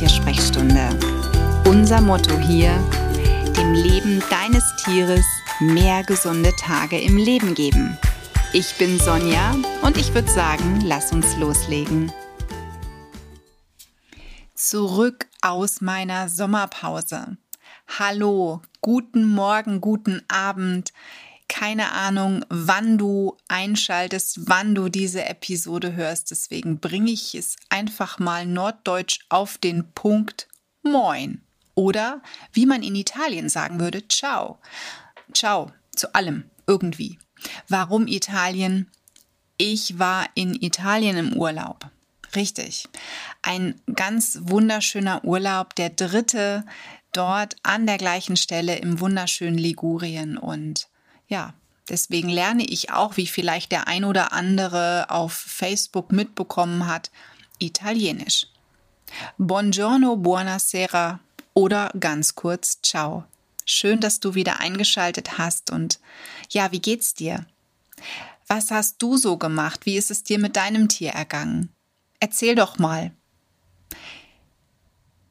Tiersprechstunde. Unser Motto hier, dem Leben deines Tieres mehr gesunde Tage im Leben geben. Ich bin Sonja und ich würde sagen, lass uns loslegen. Zurück aus meiner Sommerpause. Hallo, guten Morgen, guten Abend keine Ahnung, wann du einschaltest, wann du diese Episode hörst. Deswegen bringe ich es einfach mal norddeutsch auf den Punkt Moin. Oder wie man in Italien sagen würde, ciao. Ciao zu allem irgendwie. Warum Italien? Ich war in Italien im Urlaub. Richtig. Ein ganz wunderschöner Urlaub, der dritte dort an der gleichen Stelle im wunderschönen Ligurien und ja, deswegen lerne ich auch, wie vielleicht der ein oder andere auf Facebook mitbekommen hat, Italienisch. Buongiorno, buonasera oder ganz kurz Ciao. Schön, dass du wieder eingeschaltet hast und ja, wie geht's dir? Was hast du so gemacht? Wie ist es dir mit deinem Tier ergangen? Erzähl doch mal.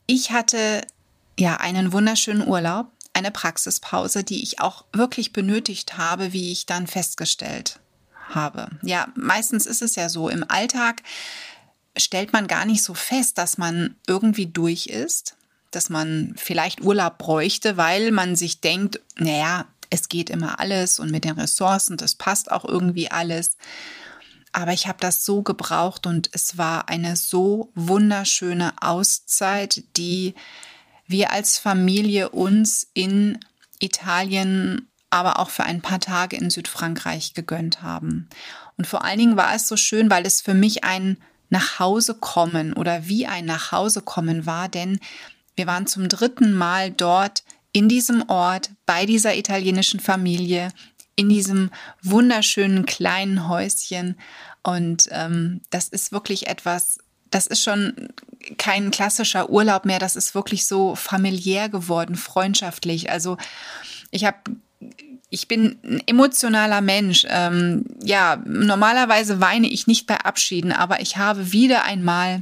Ich hatte ja einen wunderschönen Urlaub eine Praxispause, die ich auch wirklich benötigt habe, wie ich dann festgestellt habe. Ja, meistens ist es ja so, im Alltag stellt man gar nicht so fest, dass man irgendwie durch ist, dass man vielleicht Urlaub bräuchte, weil man sich denkt, naja, es geht immer alles und mit den Ressourcen, das passt auch irgendwie alles. Aber ich habe das so gebraucht und es war eine so wunderschöne Auszeit, die wir als Familie uns in Italien, aber auch für ein paar Tage in Südfrankreich gegönnt haben. Und vor allen Dingen war es so schön, weil es für mich ein Nachhausekommen oder wie ein Nachhausekommen war, denn wir waren zum dritten Mal dort in diesem Ort bei dieser italienischen Familie in diesem wunderschönen kleinen Häuschen und ähm, das ist wirklich etwas das ist schon kein klassischer Urlaub mehr, das ist wirklich so familiär geworden, freundschaftlich. Also ich habe ich bin ein emotionaler Mensch. Ähm, ja, normalerweise weine ich nicht bei Abschieden, aber ich habe wieder einmal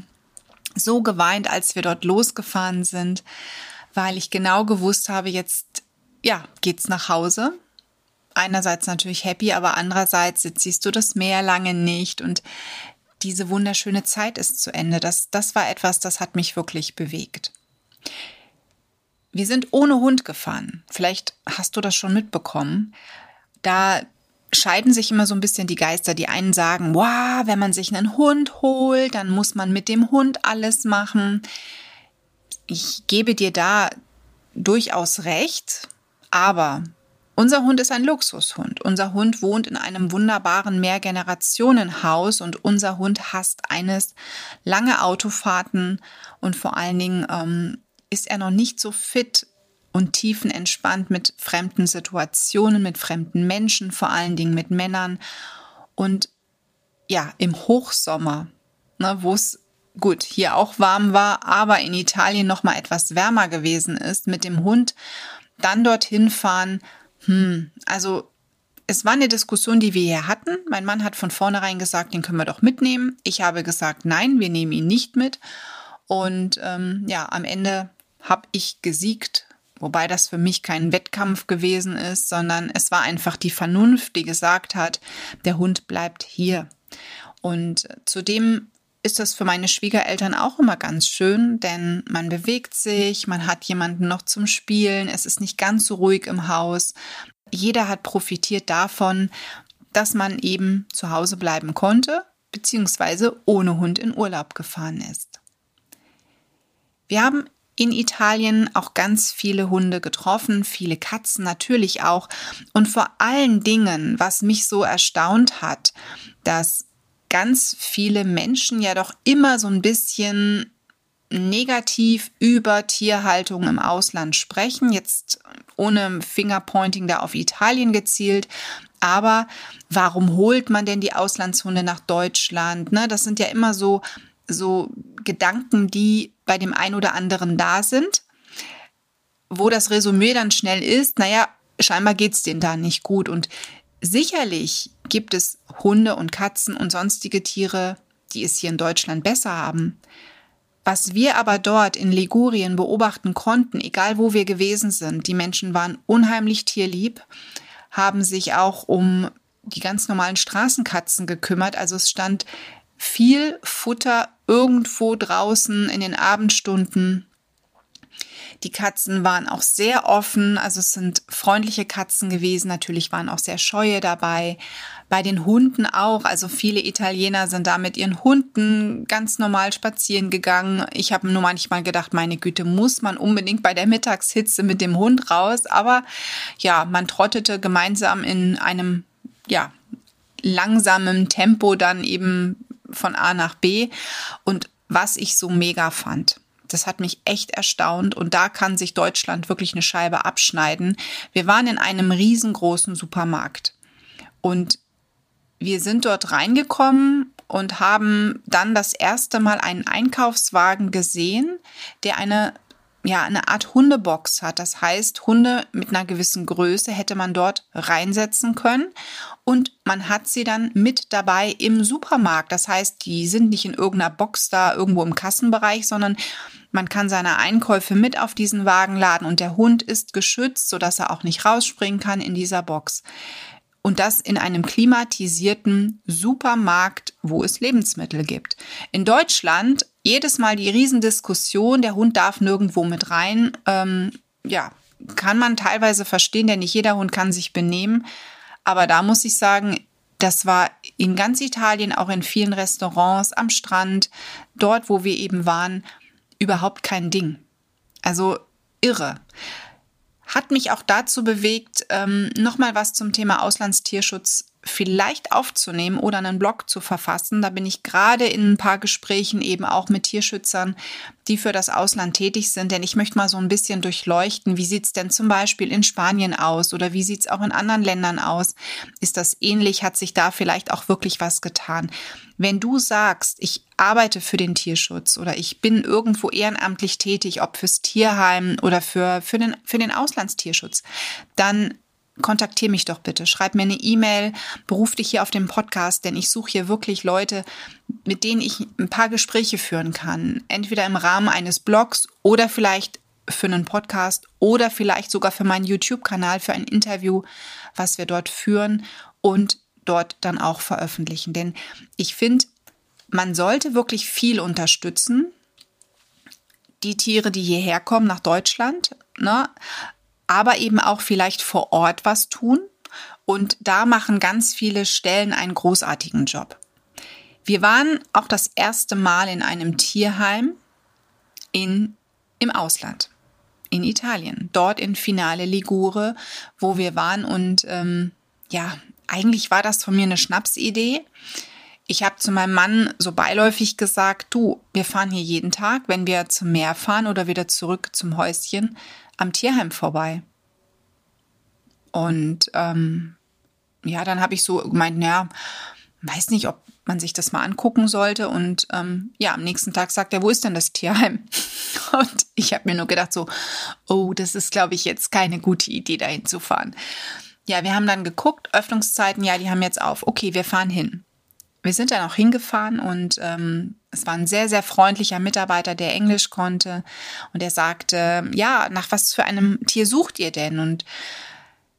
so geweint, als wir dort losgefahren sind, weil ich genau gewusst habe, jetzt, ja, geht's nach Hause. Einerseits natürlich happy, aber andererseits jetzt siehst du das Meer lange nicht und diese wunderschöne Zeit ist zu Ende. Das, das war etwas, das hat mich wirklich bewegt. Wir sind ohne Hund gefahren. Vielleicht hast du das schon mitbekommen. Da scheiden sich immer so ein bisschen die Geister. Die einen sagen, wow, wenn man sich einen Hund holt, dann muss man mit dem Hund alles machen. Ich gebe dir da durchaus recht, aber unser Hund ist ein Luxushund. Unser Hund wohnt in einem wunderbaren Mehrgenerationenhaus und unser Hund hasst eines lange Autofahrten und vor allen Dingen ähm, ist er noch nicht so fit und tiefenentspannt mit fremden Situationen, mit fremden Menschen, vor allen Dingen mit Männern. Und ja, im Hochsommer, ne, wo es gut hier auch warm war, aber in Italien noch mal etwas wärmer gewesen ist, mit dem Hund dann dorthin fahren hm, also es war eine Diskussion, die wir hier hatten. Mein Mann hat von vornherein gesagt, den können wir doch mitnehmen. Ich habe gesagt, nein, wir nehmen ihn nicht mit. Und ähm, ja, am Ende habe ich gesiegt, wobei das für mich kein Wettkampf gewesen ist, sondern es war einfach die Vernunft, die gesagt hat, der Hund bleibt hier. Und zudem ist das für meine Schwiegereltern auch immer ganz schön, denn man bewegt sich, man hat jemanden noch zum Spielen, es ist nicht ganz so ruhig im Haus. Jeder hat profitiert davon, dass man eben zu Hause bleiben konnte, beziehungsweise ohne Hund in Urlaub gefahren ist. Wir haben in Italien auch ganz viele Hunde getroffen, viele Katzen natürlich auch. Und vor allen Dingen, was mich so erstaunt hat, dass ganz viele Menschen ja doch immer so ein bisschen negativ über Tierhaltung im Ausland sprechen. Jetzt ohne Fingerpointing da auf Italien gezielt. Aber warum holt man denn die Auslandshunde nach Deutschland? Ne, das sind ja immer so, so Gedanken, die bei dem einen oder anderen da sind. Wo das Resümee dann schnell ist, naja, scheinbar geht's denen da nicht gut. Und Sicherlich gibt es Hunde und Katzen und sonstige Tiere, die es hier in Deutschland besser haben. Was wir aber dort in Ligurien beobachten konnten, egal wo wir gewesen sind, die Menschen waren unheimlich tierlieb, haben sich auch um die ganz normalen Straßenkatzen gekümmert. Also es stand viel Futter irgendwo draußen in den Abendstunden die Katzen waren auch sehr offen, also es sind freundliche Katzen gewesen. Natürlich waren auch sehr scheue dabei. Bei den Hunden auch. Also viele Italiener sind da mit ihren Hunden ganz normal spazieren gegangen. Ich habe nur manchmal gedacht, meine Güte, muss man unbedingt bei der Mittagshitze mit dem Hund raus. Aber ja, man trottete gemeinsam in einem, ja, langsamen Tempo dann eben von A nach B. Und was ich so mega fand, das hat mich echt erstaunt und da kann sich Deutschland wirklich eine Scheibe abschneiden. Wir waren in einem riesengroßen Supermarkt und wir sind dort reingekommen und haben dann das erste Mal einen Einkaufswagen gesehen, der eine ja, eine Art Hundebox hat. Das heißt, Hunde mit einer gewissen Größe hätte man dort reinsetzen können und man hat sie dann mit dabei im Supermarkt. Das heißt, die sind nicht in irgendeiner Box da irgendwo im Kassenbereich, sondern man kann seine Einkäufe mit auf diesen Wagen laden und der Hund ist geschützt, sodass er auch nicht rausspringen kann in dieser Box. Und das in einem klimatisierten Supermarkt, wo es Lebensmittel gibt. In Deutschland jedes Mal die Riesendiskussion, der Hund darf nirgendwo mit rein. Ähm, ja, kann man teilweise verstehen, denn nicht jeder Hund kann sich benehmen. Aber da muss ich sagen, das war in ganz Italien, auch in vielen Restaurants, am Strand, dort, wo wir eben waren, überhaupt kein Ding. Also irre. Hat mich auch dazu bewegt, ähm, nochmal was zum Thema Auslandstierschutz vielleicht aufzunehmen oder einen Blog zu verfassen. Da bin ich gerade in ein paar Gesprächen eben auch mit Tierschützern, die für das Ausland tätig sind. Denn ich möchte mal so ein bisschen durchleuchten, wie sieht's denn zum Beispiel in Spanien aus oder wie sieht's auch in anderen Ländern aus? Ist das ähnlich? Hat sich da vielleicht auch wirklich was getan? Wenn du sagst, ich arbeite für den Tierschutz oder ich bin irgendwo ehrenamtlich tätig, ob fürs Tierheim oder für, für, den, für den Auslandstierschutz, dann kontaktiere mich doch bitte. Schreib mir eine E-Mail, beruf dich hier auf dem Podcast, denn ich suche hier wirklich Leute, mit denen ich ein paar Gespräche führen kann. Entweder im Rahmen eines Blogs oder vielleicht für einen Podcast oder vielleicht sogar für meinen YouTube-Kanal für ein Interview, was wir dort führen und dort dann auch veröffentlichen. Denn ich finde, man sollte wirklich viel unterstützen. Die Tiere, die hierher kommen nach Deutschland, ne? aber eben auch vielleicht vor Ort was tun. Und da machen ganz viele Stellen einen großartigen Job. Wir waren auch das erste Mal in einem Tierheim in, im Ausland, in Italien, dort in Finale Ligure, wo wir waren. Und ähm, ja, eigentlich war das von mir eine Schnapsidee. Ich habe zu meinem Mann so beiläufig gesagt, du, wir fahren hier jeden Tag, wenn wir zum Meer fahren oder wieder zurück zum Häuschen, am Tierheim vorbei. Und ähm, ja, dann habe ich so gemeint, naja, weiß nicht, ob man sich das mal angucken sollte. Und ähm, ja, am nächsten Tag sagt er, wo ist denn das Tierheim? Und ich habe mir nur gedacht, so, oh, das ist, glaube ich, jetzt keine gute Idee, dahin zu fahren. Ja, wir haben dann geguckt, Öffnungszeiten, ja, die haben jetzt auf. Okay, wir fahren hin. Wir sind dann auch hingefahren und ähm, es war ein sehr, sehr freundlicher Mitarbeiter, der Englisch konnte. Und er sagte, ja, nach was für einem Tier sucht ihr denn? Und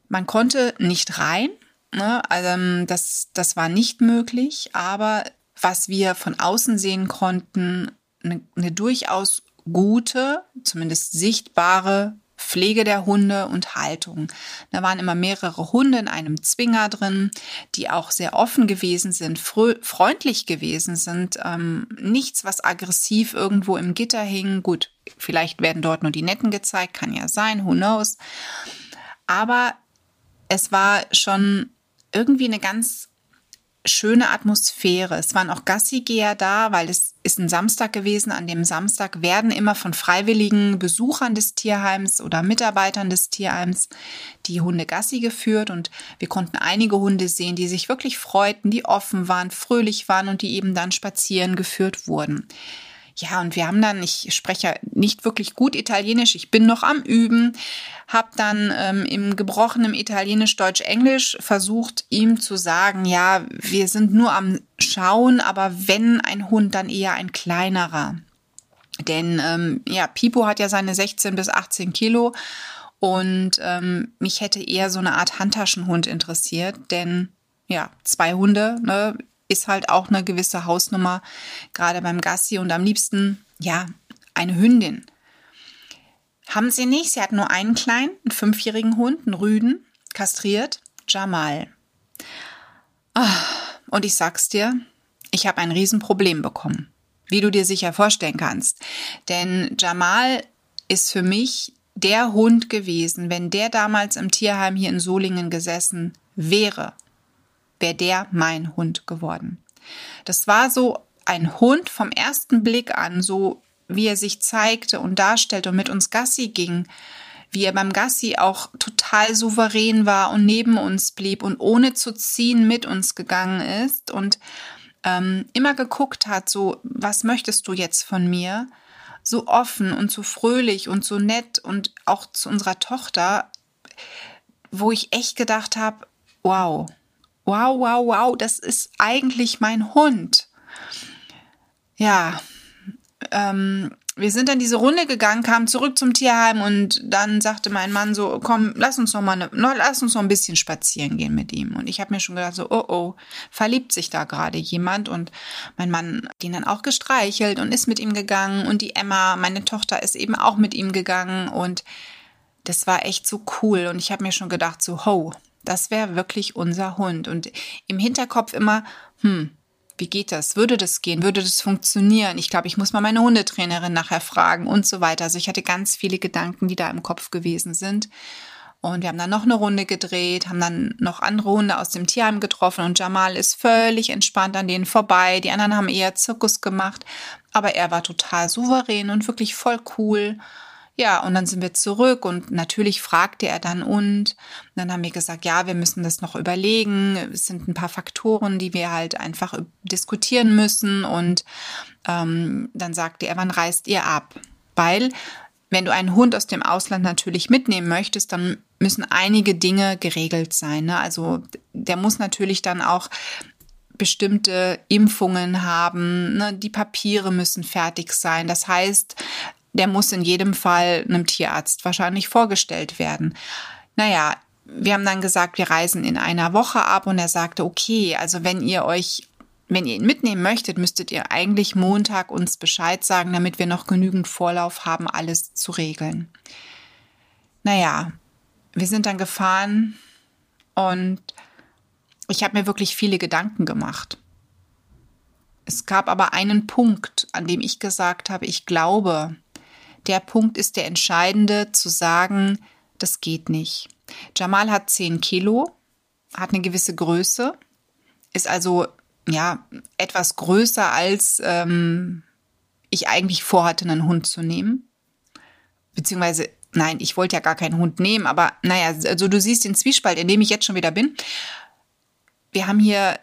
man konnte nicht rein. Ne? Also, das, das war nicht möglich. Aber was wir von außen sehen konnten, eine, eine durchaus gute, zumindest sichtbare Pflege der Hunde und Haltung. Da waren immer mehrere Hunde in einem Zwinger drin, die auch sehr offen gewesen sind, freundlich gewesen sind. Ähm, nichts, was aggressiv irgendwo im Gitter hing. Gut, vielleicht werden dort nur die Netten gezeigt, kann ja sein, who knows. Aber es war schon irgendwie eine ganz schöne Atmosphäre. Es waren auch Gassigeher da, weil es ist ein Samstag gewesen. An dem Samstag werden immer von freiwilligen Besuchern des Tierheims oder Mitarbeitern des Tierheims die Hunde Gassi geführt und wir konnten einige Hunde sehen, die sich wirklich freuten, die offen waren, fröhlich waren und die eben dann spazieren geführt wurden. Ja, und wir haben dann, ich spreche nicht wirklich gut Italienisch, ich bin noch am Üben, habe dann ähm, im gebrochenen Italienisch, Deutsch, Englisch versucht, ihm zu sagen, ja, wir sind nur am Schauen, aber wenn ein Hund, dann eher ein kleinerer. Denn ähm, ja, Pipo hat ja seine 16 bis 18 Kilo und ähm, mich hätte eher so eine Art Handtaschenhund interessiert, denn ja, zwei Hunde ne, ist halt auch eine gewisse Hausnummer, gerade beim Gassi und am liebsten, ja, eine Hündin. Haben sie nicht. Sie hat nur einen kleinen, einen fünfjährigen Hund, einen Rüden, kastriert, Jamal. Ah, und ich sag's dir, ich habe ein Riesenproblem bekommen, wie du dir sicher vorstellen kannst. Denn Jamal ist für mich der Hund gewesen, wenn der damals im Tierheim hier in Solingen gesessen wäre, wäre der mein Hund geworden. Das war so ein Hund vom ersten Blick an, so wie er sich zeigte und darstellte und mit uns Gassi ging, wie er beim Gassi auch total souverän war und neben uns blieb und ohne zu ziehen mit uns gegangen ist und ähm, immer geguckt hat, so, was möchtest du jetzt von mir? So offen und so fröhlich und so nett und auch zu unserer Tochter, wo ich echt gedacht habe, wow, wow, wow, wow, das ist eigentlich mein Hund. Ja, ähm, wir sind dann diese Runde gegangen, kamen zurück zum Tierheim und dann sagte mein Mann so, komm, lass uns noch mal, eine, lass uns noch ein bisschen spazieren gehen mit ihm. Und ich habe mir schon gedacht so, oh oh, verliebt sich da gerade jemand und mein Mann hat ihn dann auch gestreichelt und ist mit ihm gegangen und die Emma, meine Tochter, ist eben auch mit ihm gegangen und das war echt so cool und ich habe mir schon gedacht so, ho, das wäre wirklich unser Hund und im Hinterkopf immer, hm, wie geht das? Würde das gehen? Würde das funktionieren? Ich glaube, ich muss mal meine Hundetrainerin nachher fragen und so weiter. Also ich hatte ganz viele Gedanken, die da im Kopf gewesen sind. Und wir haben dann noch eine Runde gedreht, haben dann noch andere Hunde aus dem Tierheim getroffen und Jamal ist völlig entspannt an denen vorbei. Die anderen haben eher Zirkus gemacht, aber er war total souverän und wirklich voll cool. Ja, und dann sind wir zurück und natürlich fragte er dann und. Dann haben wir gesagt, ja, wir müssen das noch überlegen. Es sind ein paar Faktoren, die wir halt einfach diskutieren müssen. Und ähm, dann sagte er, wann reist ihr ab? Weil wenn du einen Hund aus dem Ausland natürlich mitnehmen möchtest, dann müssen einige Dinge geregelt sein. Ne? Also der muss natürlich dann auch bestimmte Impfungen haben, ne? die Papiere müssen fertig sein. Das heißt, der muss in jedem Fall einem Tierarzt wahrscheinlich vorgestellt werden. Naja, wir haben dann gesagt, wir reisen in einer Woche ab und er sagte, okay, also wenn ihr euch, wenn ihr ihn mitnehmen möchtet, müsstet ihr eigentlich Montag uns Bescheid sagen, damit wir noch genügend Vorlauf haben, alles zu regeln. Naja, wir sind dann gefahren und ich habe mir wirklich viele Gedanken gemacht. Es gab aber einen Punkt, an dem ich gesagt habe, ich glaube, der Punkt ist der entscheidende, zu sagen, das geht nicht. Jamal hat 10 Kilo, hat eine gewisse Größe, ist also ja etwas größer als ähm, ich eigentlich vorhatte, einen Hund zu nehmen. Beziehungsweise, nein, ich wollte ja gar keinen Hund nehmen, aber naja, also du siehst den Zwiespalt, in dem ich jetzt schon wieder bin. Wir haben hier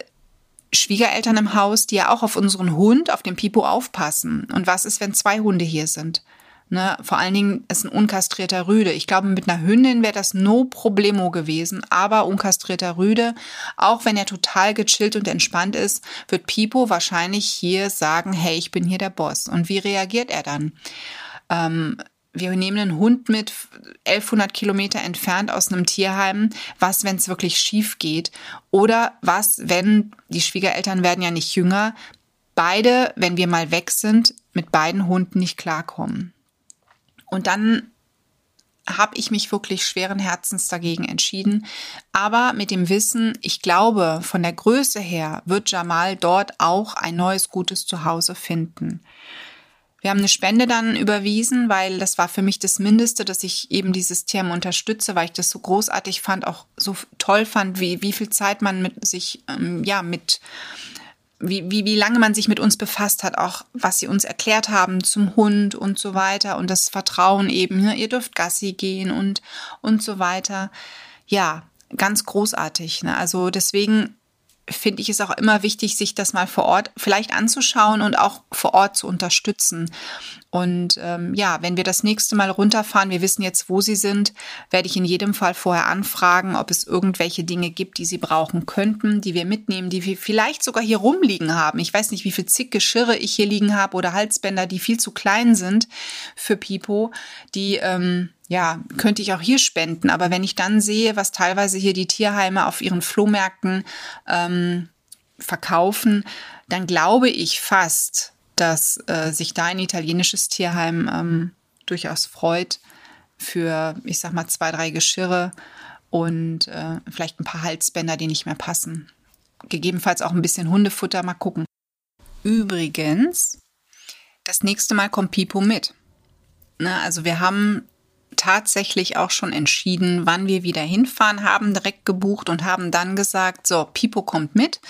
Schwiegereltern im Haus, die ja auch auf unseren Hund, auf den Pipo aufpassen. Und was ist, wenn zwei Hunde hier sind? Ne, vor allen Dingen ist ein unkastrierter Rüde. Ich glaube, mit einer Hündin wäre das no problemo gewesen, aber unkastrierter Rüde, auch wenn er total gechillt und entspannt ist, wird Pipo wahrscheinlich hier sagen, hey, ich bin hier der Boss. Und wie reagiert er dann? Ähm, wir nehmen einen Hund mit 1100 Kilometer entfernt aus einem Tierheim. Was, wenn es wirklich schief geht? Oder was, wenn die Schwiegereltern werden ja nicht jünger, beide, wenn wir mal weg sind, mit beiden Hunden nicht klarkommen? Und dann habe ich mich wirklich schweren Herzens dagegen entschieden. Aber mit dem Wissen, ich glaube, von der Größe her wird Jamal dort auch ein neues gutes Zuhause finden. Wir haben eine Spende dann überwiesen, weil das war für mich das Mindeste, dass ich eben dieses Thema unterstütze, weil ich das so großartig fand, auch so toll fand, wie, wie viel Zeit man mit sich, ähm, ja, mit wie, wie, wie lange man sich mit uns befasst hat, auch was sie uns erklärt haben zum Hund und so weiter und das Vertrauen eben, ne, ihr dürft Gassi gehen und, und so weiter. Ja, ganz großartig. Ne? Also deswegen finde ich es auch immer wichtig, sich das mal vor Ort vielleicht anzuschauen und auch vor Ort zu unterstützen. Und ähm, ja, wenn wir das nächste Mal runterfahren, wir wissen jetzt, wo sie sind, werde ich in jedem Fall vorher anfragen, ob es irgendwelche Dinge gibt, die sie brauchen könnten, die wir mitnehmen, die wir vielleicht sogar hier rumliegen haben. Ich weiß nicht, wie viel zig Geschirre ich hier liegen habe oder Halsbänder, die viel zu klein sind für Pipo, die ähm, ja, könnte ich auch hier spenden. Aber wenn ich dann sehe, was teilweise hier die Tierheime auf ihren Flohmärkten ähm, verkaufen, dann glaube ich fast, dass äh, sich da ein italienisches Tierheim ähm, durchaus freut für, ich sag mal, zwei, drei Geschirre und äh, vielleicht ein paar Halsbänder, die nicht mehr passen. Gegebenenfalls auch ein bisschen Hundefutter, mal gucken. Übrigens, das nächste Mal kommt Pipo mit. Na, also wir haben tatsächlich auch schon entschieden, wann wir wieder hinfahren, haben direkt gebucht und haben dann gesagt, so, Pipo kommt mit.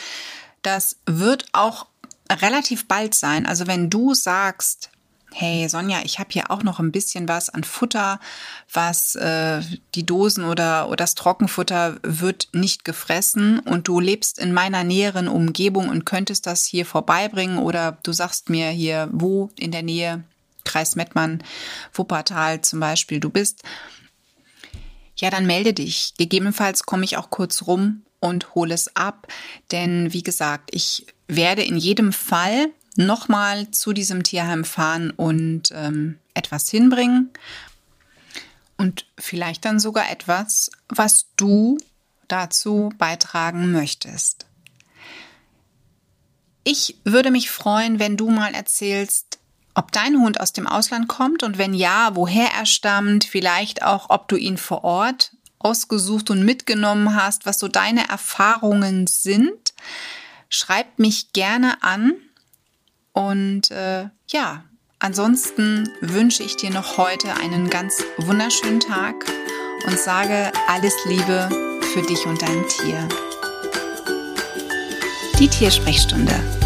Das wird auch relativ bald sein. Also wenn du sagst, hey Sonja, ich habe hier auch noch ein bisschen was an Futter, was äh, die Dosen oder, oder das Trockenfutter wird nicht gefressen und du lebst in meiner näheren Umgebung und könntest das hier vorbeibringen oder du sagst mir hier, wo in der Nähe Kreis Mettmann, Wuppertal zum Beispiel du bist, ja, dann melde dich. Gegebenenfalls komme ich auch kurz rum und hole es ab. Denn wie gesagt, ich werde in jedem Fall nochmal zu diesem Tierheim fahren und ähm, etwas hinbringen. Und vielleicht dann sogar etwas, was du dazu beitragen möchtest. Ich würde mich freuen, wenn du mal erzählst, ob dein Hund aus dem Ausland kommt und wenn ja, woher er stammt, vielleicht auch, ob du ihn vor Ort ausgesucht und mitgenommen hast, was so deine Erfahrungen sind. Schreib mich gerne an und äh, ja, ansonsten wünsche ich dir noch heute einen ganz wunderschönen Tag und sage alles Liebe für dich und dein Tier. Die Tiersprechstunde